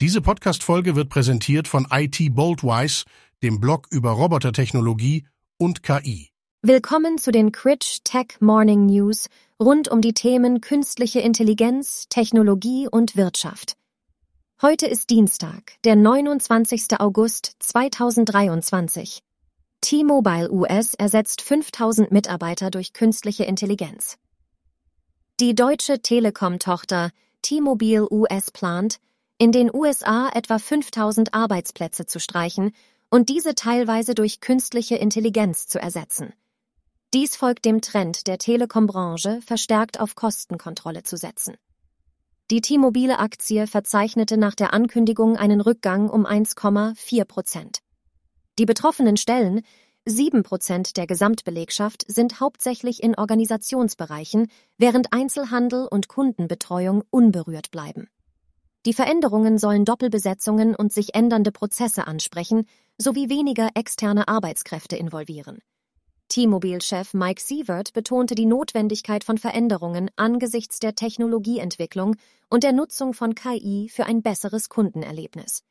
Diese Podcast-Folge wird präsentiert von IT Boldwise, dem Blog über Robotertechnologie und KI. Willkommen zu den Critch Tech Morning News rund um die Themen künstliche Intelligenz, Technologie und Wirtschaft. Heute ist Dienstag, der 29. August 2023. T-Mobile US ersetzt 5000 Mitarbeiter durch künstliche Intelligenz. Die deutsche Telekom-Tochter T-Mobile US plant, in den USA etwa 5000 Arbeitsplätze zu streichen und diese teilweise durch künstliche Intelligenz zu ersetzen. Dies folgt dem Trend der Telekom-Branche, verstärkt auf Kostenkontrolle zu setzen. Die T-Mobile-Aktie verzeichnete nach der Ankündigung einen Rückgang um 1,4 Prozent. Die betroffenen Stellen, sieben Prozent der Gesamtbelegschaft, sind hauptsächlich in Organisationsbereichen, während Einzelhandel und Kundenbetreuung unberührt bleiben. Die Veränderungen sollen Doppelbesetzungen und sich ändernde Prozesse ansprechen, sowie weniger externe Arbeitskräfte involvieren. T-Mobile-Chef Mike Sievert betonte die Notwendigkeit von Veränderungen angesichts der Technologieentwicklung und der Nutzung von KI für ein besseres Kundenerlebnis.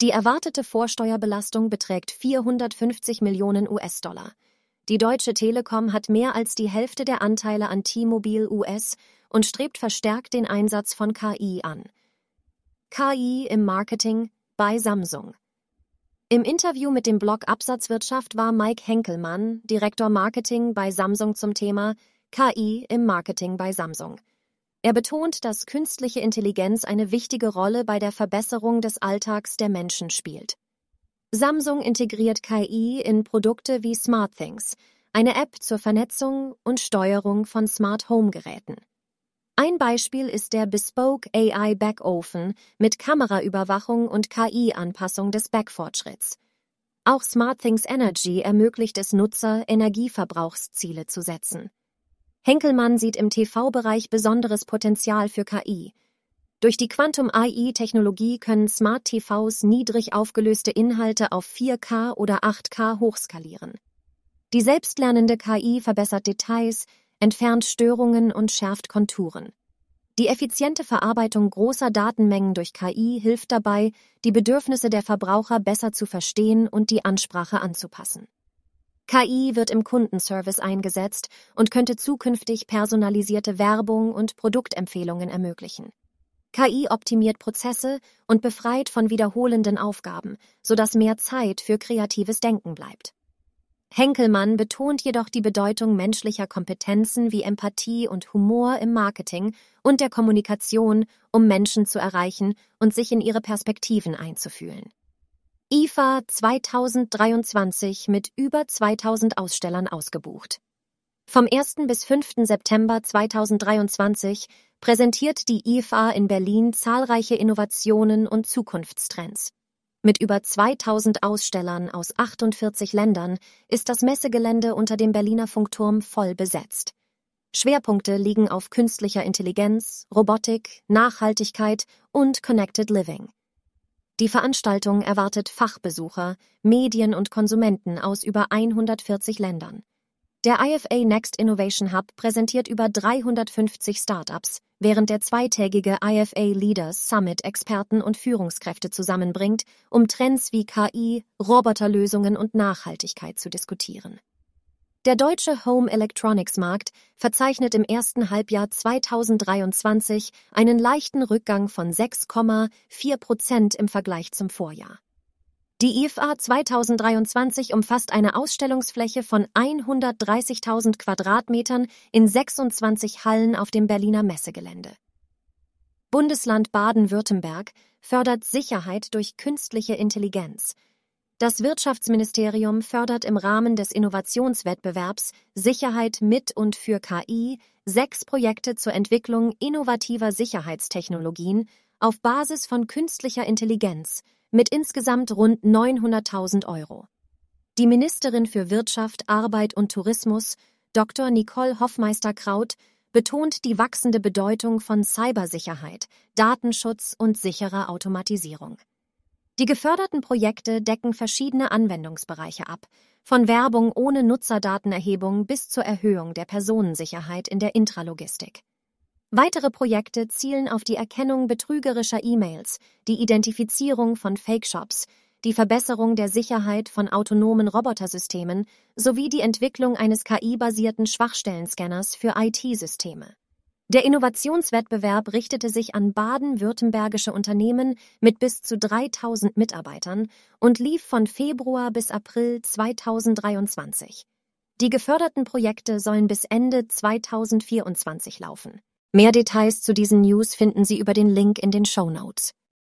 Die erwartete Vorsteuerbelastung beträgt 450 Millionen US-Dollar. Die Deutsche Telekom hat mehr als die Hälfte der Anteile an T-Mobile US und strebt verstärkt den Einsatz von KI an. KI im Marketing bei Samsung. Im Interview mit dem Blog Absatzwirtschaft war Mike Henkelmann, Direktor Marketing bei Samsung zum Thema KI im Marketing bei Samsung. Er betont, dass künstliche Intelligenz eine wichtige Rolle bei der Verbesserung des Alltags der Menschen spielt. Samsung integriert KI in Produkte wie SmartThings, eine App zur Vernetzung und Steuerung von Smart Home Geräten. Ein Beispiel ist der Bespoke AI Backofen mit Kameraüberwachung und KI-Anpassung des Backfortschritts. Auch SmartThings Energy ermöglicht es Nutzer, Energieverbrauchsziele zu setzen. Henkelmann sieht im TV-Bereich besonderes Potenzial für KI. Durch die Quantum AI-Technologie können Smart TVs niedrig aufgelöste Inhalte auf 4K oder 8K hochskalieren. Die selbstlernende KI verbessert Details, entfernt Störungen und schärft Konturen. Die effiziente Verarbeitung großer Datenmengen durch KI hilft dabei, die Bedürfnisse der Verbraucher besser zu verstehen und die Ansprache anzupassen. KI wird im Kundenservice eingesetzt und könnte zukünftig personalisierte Werbung und Produktempfehlungen ermöglichen. KI optimiert Prozesse und befreit von wiederholenden Aufgaben, sodass mehr Zeit für kreatives Denken bleibt. Henkelmann betont jedoch die Bedeutung menschlicher Kompetenzen wie Empathie und Humor im Marketing und der Kommunikation, um Menschen zu erreichen und sich in ihre Perspektiven einzufühlen. IFA 2023 mit über 2000 Ausstellern ausgebucht. Vom 1. bis 5. September 2023 präsentiert die IFA in Berlin zahlreiche Innovationen und Zukunftstrends. Mit über 2000 Ausstellern aus 48 Ländern ist das Messegelände unter dem Berliner Funkturm voll besetzt. Schwerpunkte liegen auf künstlicher Intelligenz, Robotik, Nachhaltigkeit und Connected Living. Die Veranstaltung erwartet Fachbesucher, Medien und Konsumenten aus über 140 Ländern. Der IFA Next Innovation Hub präsentiert über 350 Startups, während der zweitägige IFA Leaders Summit Experten und Führungskräfte zusammenbringt, um Trends wie KI, Roboterlösungen und Nachhaltigkeit zu diskutieren. Der deutsche Home Electronics Markt verzeichnet im ersten Halbjahr 2023 einen leichten Rückgang von 6,4 Prozent im Vergleich zum Vorjahr. Die IFA 2023 umfasst eine Ausstellungsfläche von 130.000 Quadratmetern in 26 Hallen auf dem Berliner Messegelände. Bundesland Baden-Württemberg fördert Sicherheit durch künstliche Intelligenz. Das Wirtschaftsministerium fördert im Rahmen des Innovationswettbewerbs Sicherheit mit und für KI sechs Projekte zur Entwicklung innovativer Sicherheitstechnologien auf Basis von künstlicher Intelligenz – mit insgesamt rund 900.000 Euro. Die Ministerin für Wirtschaft, Arbeit und Tourismus, Dr. Nicole Hoffmeister-Kraut, betont die wachsende Bedeutung von Cybersicherheit, Datenschutz und sicherer Automatisierung. Die geförderten Projekte decken verschiedene Anwendungsbereiche ab, von Werbung ohne Nutzerdatenerhebung bis zur Erhöhung der Personensicherheit in der Intralogistik. Weitere Projekte zielen auf die Erkennung betrügerischer E-Mails, die Identifizierung von Fake-Shops, die Verbesserung der Sicherheit von autonomen Robotersystemen sowie die Entwicklung eines KI-basierten Schwachstellenscanners für IT-Systeme. Der Innovationswettbewerb richtete sich an baden-württembergische Unternehmen mit bis zu 3000 Mitarbeitern und lief von Februar bis April 2023. Die geförderten Projekte sollen bis Ende 2024 laufen. Mehr Details zu diesen News finden Sie über den Link in den Show Notes.